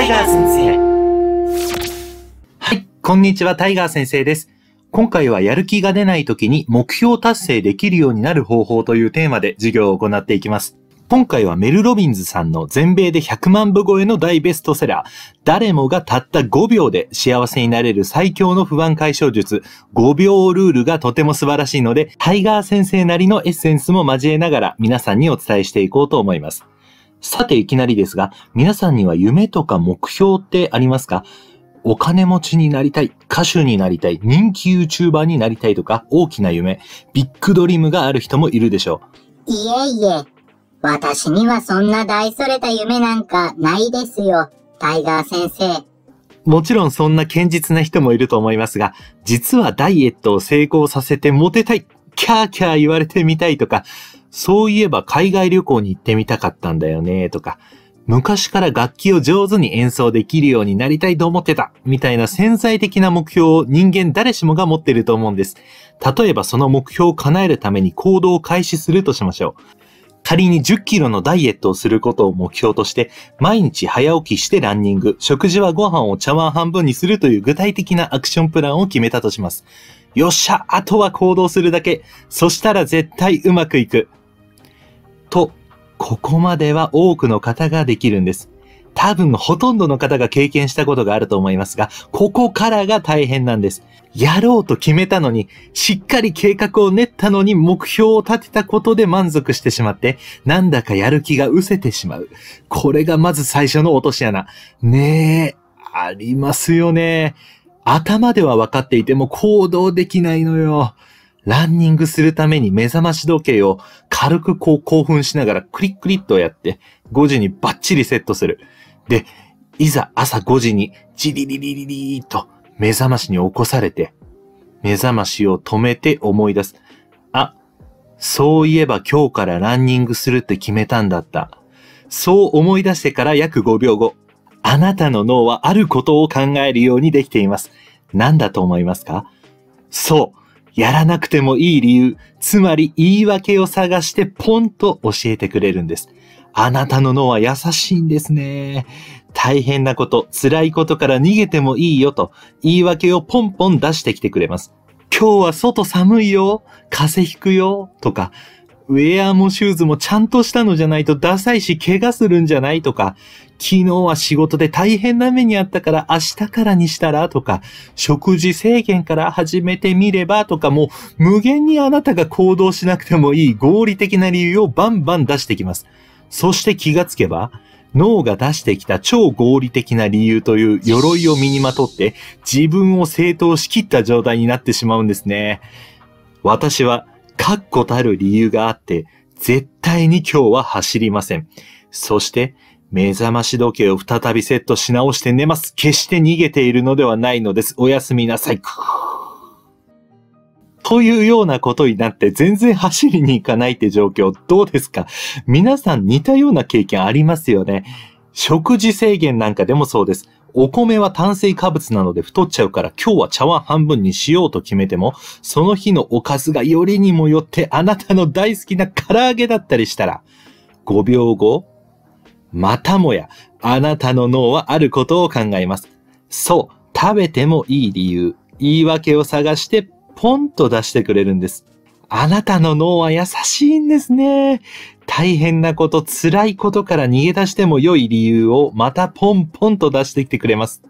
タイガー先生。はい、こんにちは、タイガー先生です。今回はやる気が出ない時に目標達成できるようになる方法というテーマで授業を行っていきます。今回はメル・ロビンズさんの全米で100万部超えの大ベストセラー、誰もがたった5秒で幸せになれる最強の不安解消術、5秒ルールがとても素晴らしいので、タイガー先生なりのエッセンスも交えながら皆さんにお伝えしていこうと思います。さていきなりですが、皆さんには夢とか目標ってありますか？お金持ちになりたい、歌手になりたい、人気 YouTuber になりたいとか、大きな夢、ビッグドリームがある人もいるでしょう。いえいえ、私にはそんな大それた夢なんかないですよ、タイガー先生。もちろんそんな堅実な人もいると思いますが、実はダイエットを成功させてモテたい、キャーキャー言われてみたいとか、そういえば海外旅行に行ってみたかったんだよね、とか、昔から楽器を上手に演奏できるようになりたいと思ってた、みたいな潜在的な目標を人間誰しもが持っていると思うんです。例えばその目標を叶えるために行動を開始するとしましょう。仮に10キロのダイエットをすることを目標として、毎日早起きしてランニング、食事はご飯を茶碗半分にするという具体的なアクションプランを決めたとします。よっしゃ、あとは行動するだけ。そしたら絶対うまくいく。ここまでは多くの方ができるんです。多分ほとんどの方が経験したことがあると思いますが、ここからが大変なんです。やろうと決めたのに、しっかり計画を練ったのに目標を立てたことで満足してしまって、なんだかやる気が失せてしまう。これがまず最初の落とし穴。ねえ、ありますよね。頭では分かっていても行動できないのよ。ランニングするために目覚まし時計を軽くこう興奮しながらクリックリッとやって、5時にバッチリセットする。で、いざ朝5時にジリリリリリーと目覚ましに起こされて、目覚ましを止めて思い出す。あ、そういえば今日からランニングするって決めたんだった。そう思い出してから約5秒後、あなたの脳はあることを考えるようにできています。何だと思いますか？そう。やらなくてもいい理由、つまり言い訳を探してポンと教えてくれるんです。あなたの脳は優しいんですね。大変なこと、辛いことから逃げてもいいよと言い訳をポンポン出してきてくれます。今日は外寒いよ、風邪ひくよ、とか、ウェアもシューズもちゃんとしたのじゃないとダサいし怪我するんじゃないとか、昨日は仕事で大変な目にあったから明日からにしたらとか、食事制限から始めてみればとかもう無限にあなたが行動しなくてもいい合理的な理由をバンバン出してきます。そして気がつけば、脳が出してきた超合理的な理由という鎧を身にまとって自分を正当しきった状態になってしまうんですね。私は確固たる理由があって、絶対に今日は走りません。そして、目覚まし時計を再びセットし直して寝ます。決して逃げているのではないのです。おやすみなさい。というようなことになって全然走りに行かないって状況どうですか？皆さん似たような経験ありますよね。食事制限なんかでもそうです。お米は炭水化物なので太っちゃうから今日は茶碗半分にしようと決めても、その日のおかずがよりにもよってあなたの大好きな唐揚げだったりしたら、5秒後、またもやあなたの脳はあることを考えます。そう、食べてもいい理由、言い訳を探してポンと出してくれるんです。あなたの脳は優しいんですね。大変なこと、辛いことから逃げ出しても良い理由をまたポンポンと出してきてくれます。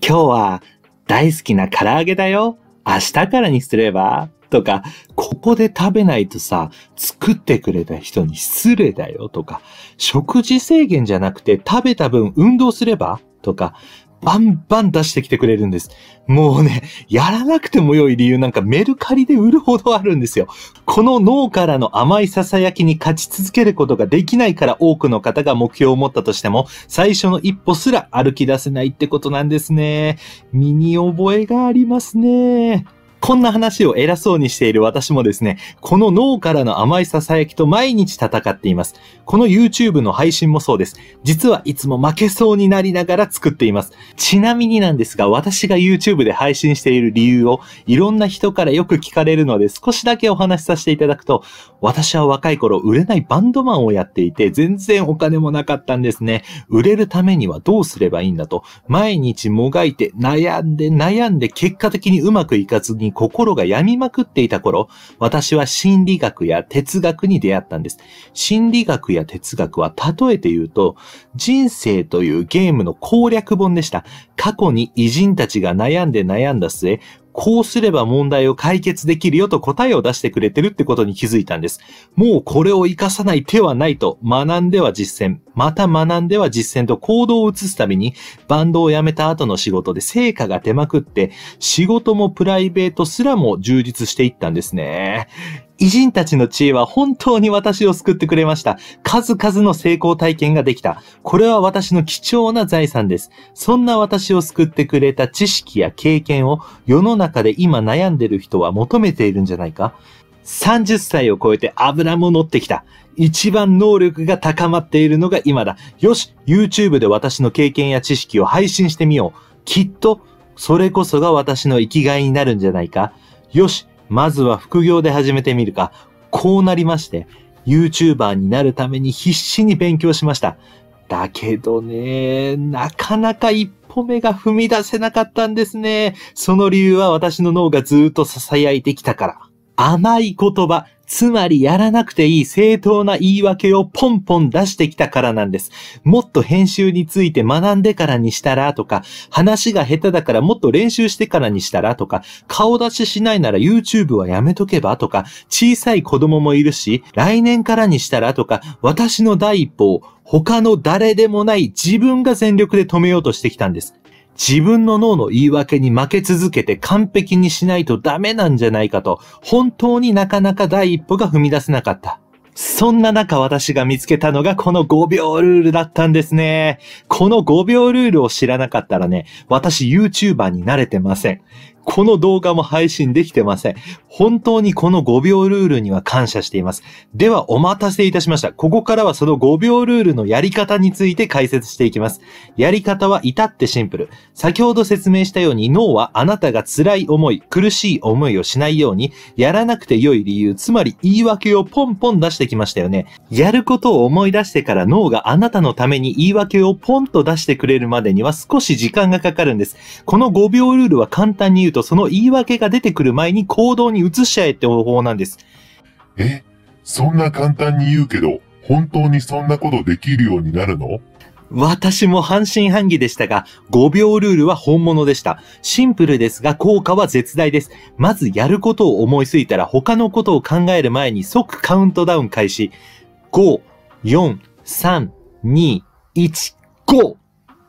今日は大好きな唐揚げだよ。明日からにすれば？とか、ここで食べないとさ、作ってくれた人に失礼だよとか、食事制限じゃなくて食べた分運動すれば？とか、バンバン出してきてくれるんです。もうね、やらなくても良い理由なんかメルカリで売るほどあるんですよ。この脳からの甘い囁きに勝ち続けることができないから多くの方が目標を持ったとしても、最初の一歩すら歩き出せないってことなんですね。身に覚えがありますね。こんな話を偉そうにしている私もですね、この脳からの甘い囁きと毎日戦っています。この YouTube の配信もそうです。実はいつも負けそうになりながら作っています。ちなみになんですが、私が YouTube で配信している理由をいろんな人からよく聞かれるので少しだけお話しさせていただくと、私は若い頃売れないバンドマンをやっていて全然お金もなかったんですね。売れるためにはどうすればいいんだと、毎日もがいて悩んで悩んで結果的にうまくいかずにに心が病みまくっていた頃、私は心理学や哲学に出会ったんです。心理学や哲学は例えて言うと、人生というゲームの攻略本でした。過去に偉人たちが悩んで悩んだ末、こうすれば問題を解決できるよと答えを出してくれてるってことに気づいたんです。もうこれを活かさない手はないと学んでは実践、また学んでは実践と行動を移すたびにバンドを辞めた後の仕事で成果が出まくって仕事もプライベートすらも充実していったんですね。偉人たちの知恵は本当に私を救ってくれました。数々の成功体験ができた。これは私の貴重な財産です。そんな私を救ってくれた知識や経験を世の中で今悩んでる人は求めているんじゃないか ?30 歳を超えて油も乗ってきた。一番能力が高まっているのが今だ。よし、YouTube で私の経験や知識を配信してみよう。きっと、それこそが私の生きがいになるんじゃないか。よし、まずは副業で始めてみるか。こうなりまして、YouTuber になるために必死に勉強しました。だけどね、なかなか一歩目が踏み出せなかったんですね。その理由は私の脳がずっと囁いてきたから。甘い言葉、つまりやらなくていい正当な言い訳をポンポン出してきたからなんです。もっと編集について学んでからにしたらとか、話が下手だからもっと練習してからにしたらとか、顔出ししないなら YouTube はやめとけばとか、小さい子供もいるし、来年からにしたらとか、私の第一歩を他の誰でもない自分が全力で止めようとしてきたんです。自分の脳の言い訳に負け続けて完璧にしないとダメなんじゃないかと、本当になかなか第一歩が踏み出せなかった。そんな中私が見つけたのがこの5秒ルールだったんですね。この5秒ルールを知らなかったらね、私 YouTuber に慣れてません。この動画も配信できてません。本当にこの5秒ルールには感謝しています。ではお待たせいたしました。ここからはその5秒ルールのやり方について解説していきます。やり方は至ってシンプル。先ほど説明したように脳はあなたが辛い思い、苦しい思いをしないように、やらなくて良い理由、つまり言い訳をポンポン出してきましたよね。やることを思い出してから脳があなたのために言い訳をポンと出してくれるまでには少し時間がかかるんです。この5秒ルールは簡単に言うととその言い訳が出てくる前に行動に移しちゃえって方法なんです。え？そんな簡単に言うけど、本当にそんなことできるようになるの？私も半信半疑でしたが、5秒ルールは本物でした。シンプルですが効果は絶大です。まずやることを思いついたら他のことを考える前に即カウントダウン開始。5、4、3、2、1、5!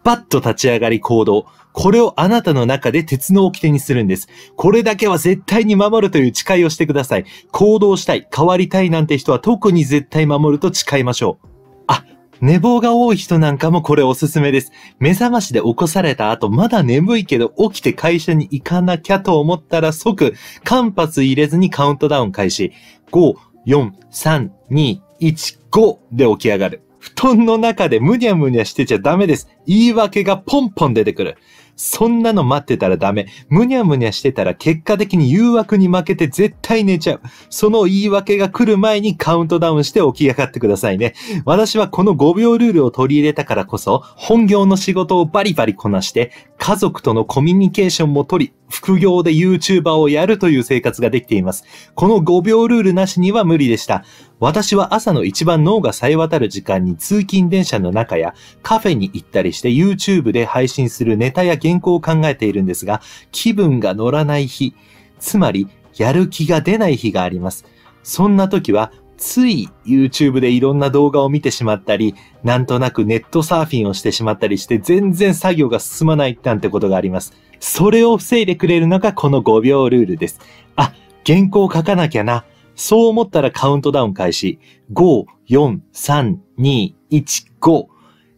バッと立ち上がり行動。これをあなたの中で鉄の掟にするんです。これだけは絶対に守るという誓いをしてください。行動したい、変わりたいなんて人は特に絶対守ると誓いましょう。あ、寝坊が多い人なんかもこれおすすめです。目覚ましで起こされた後、まだ眠いけど起きて会社に行かなきゃと思ったら即、間髪入れずにカウントダウン開始。5、4、3、2、1、5で起き上がる。布団の中でむにゃむにゃしてちゃダメです。言い訳がポンポン出てくる。そんなの待ってたらダメ。むにゃむにゃしてたら結果的に誘惑に負けて絶対寝ちゃう。その言い訳が来る前にカウントダウンして起き上がってくださいね。私はこの5秒ルールを取り入れたからこそ、本業の仕事をバリバリこなして、家族とのコミュニケーションも取り、副業で YouTuber をやるという生活ができています。この5秒ルールなしには無理でした。私は朝の一番脳が冴え渡る時間に通勤電車の中やカフェに行ったりして YouTube で配信するネタや原稿を考えているんですが、気分が乗らない日、つまりやる気が出ない日があります。そんな時はつい YouTube でいろんな動画を見てしまったり、なんとなくネットサーフィンをしてしまったりして全然作業が進まないなんてことがあります。それを防いでくれるのがこの5秒ルールです。あ、原稿を書かなきゃな。そう思ったらカウントダウン開始。5、4、3、2、1、5。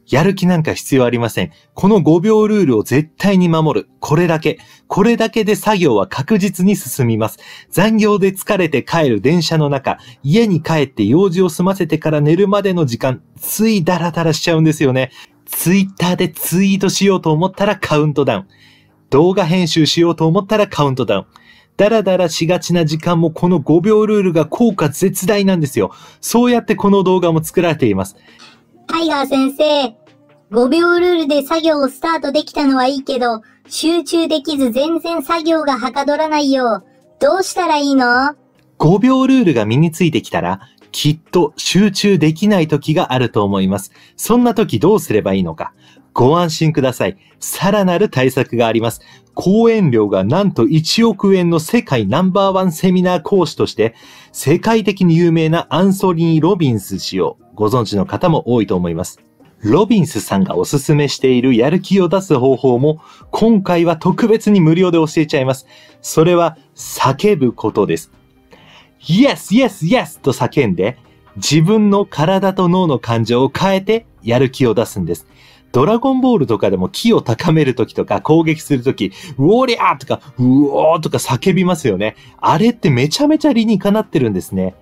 やる気なんか必要ありません。この5秒ルールを絶対に守る。これだけ。これだけで作業は確実に進みます。残業で疲れて帰る電車の中、家に帰って用事を済ませてから寝るまでの時間、ついダラダラしちゃうんですよね。ツイッターでツイートしようと思ったらカウントダウン。動画編集しようと思ったらカウントダウン。ダラダラしがちな時間もこの5秒ルールが効果絶大なんですよ。そうやってこの動画も作られています。タイガー先生、5秒ルールで作業をスタートできたのはいいけど、集中できず全然作業がはかどらないよ。どうしたらいいの ?5 秒ルールが身についてきたら、きっと集中できない時があると思います。そんな時どうすればいいのか。ご安心ください。さらなる対策があります。講演料がなんと1億円の世界ナンバーワンセミナー講師として、世界的に有名なアンソニー・ロビンス氏をご存知の方も多いと思います。ロビンスさんがおすすめしているやる気を出す方法も、今回は特別に無料で教えちゃいます。それは、叫ぶことです。Yes, yes, yes! と叫んで、自分の体と脳の感情を変えて、やる気を出すんです。ドラゴンボールとかでも気を高めるときとか攻撃するとき、ウォーリャーとか、うおーとか叫びますよね。あれってめちゃめちゃ理にかなってるんですね。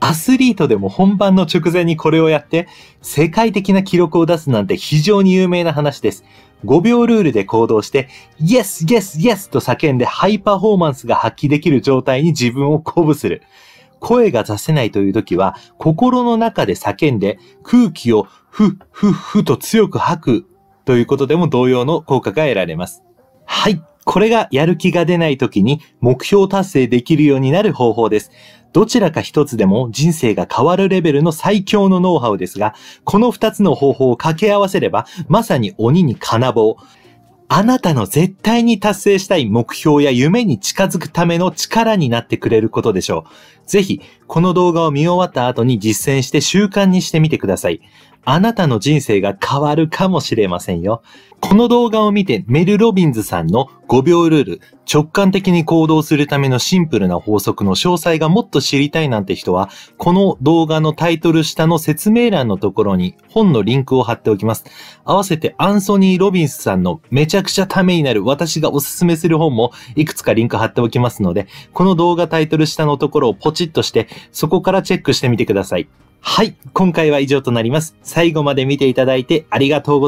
アスリートでも本番の直前にこれをやって、世界的な記録を出すなんて非常に有名な話です。5秒ルールで行動して、Yes, Yes, Yes と叫んでハイパフォーマンスが発揮できる状態に自分を鼓舞する。声が出せないという時は、心の中で叫んで空気をふっふっふと強く吐くということでも同様の効果が得られます。はい。これがやる気が出ない時に目標達成できるようになる方法です。どちらか一つでも人生が変わるレベルの最強のノウハウですが、この二つの方法を掛け合わせれば、まさに鬼に金棒。あなたの絶対に達成したい目標や夢に近づくための力になってくれることでしょう。ぜひ、この動画を見終わった後に実践して習慣にしてみてください。あなたの人生が変わるかもしれませんよ。この動画を見てメル・ロビンズさんの5秒ルール、直感的に行動するためのシンプルな法則の詳細がもっと知りたいなんて人は、この動画のタイトル下の説明欄のところに本のリンクを貼っておきます。合わせてアンソニー・ロビンスさんのめちゃくちゃためになる私がおすすめする本もいくつかリンク貼っておきますので、この動画タイトル下のところをポチッとして、そこからチェックしてみてください。はい。今回は以上となります。最後まで見ていただいてありがとうございます。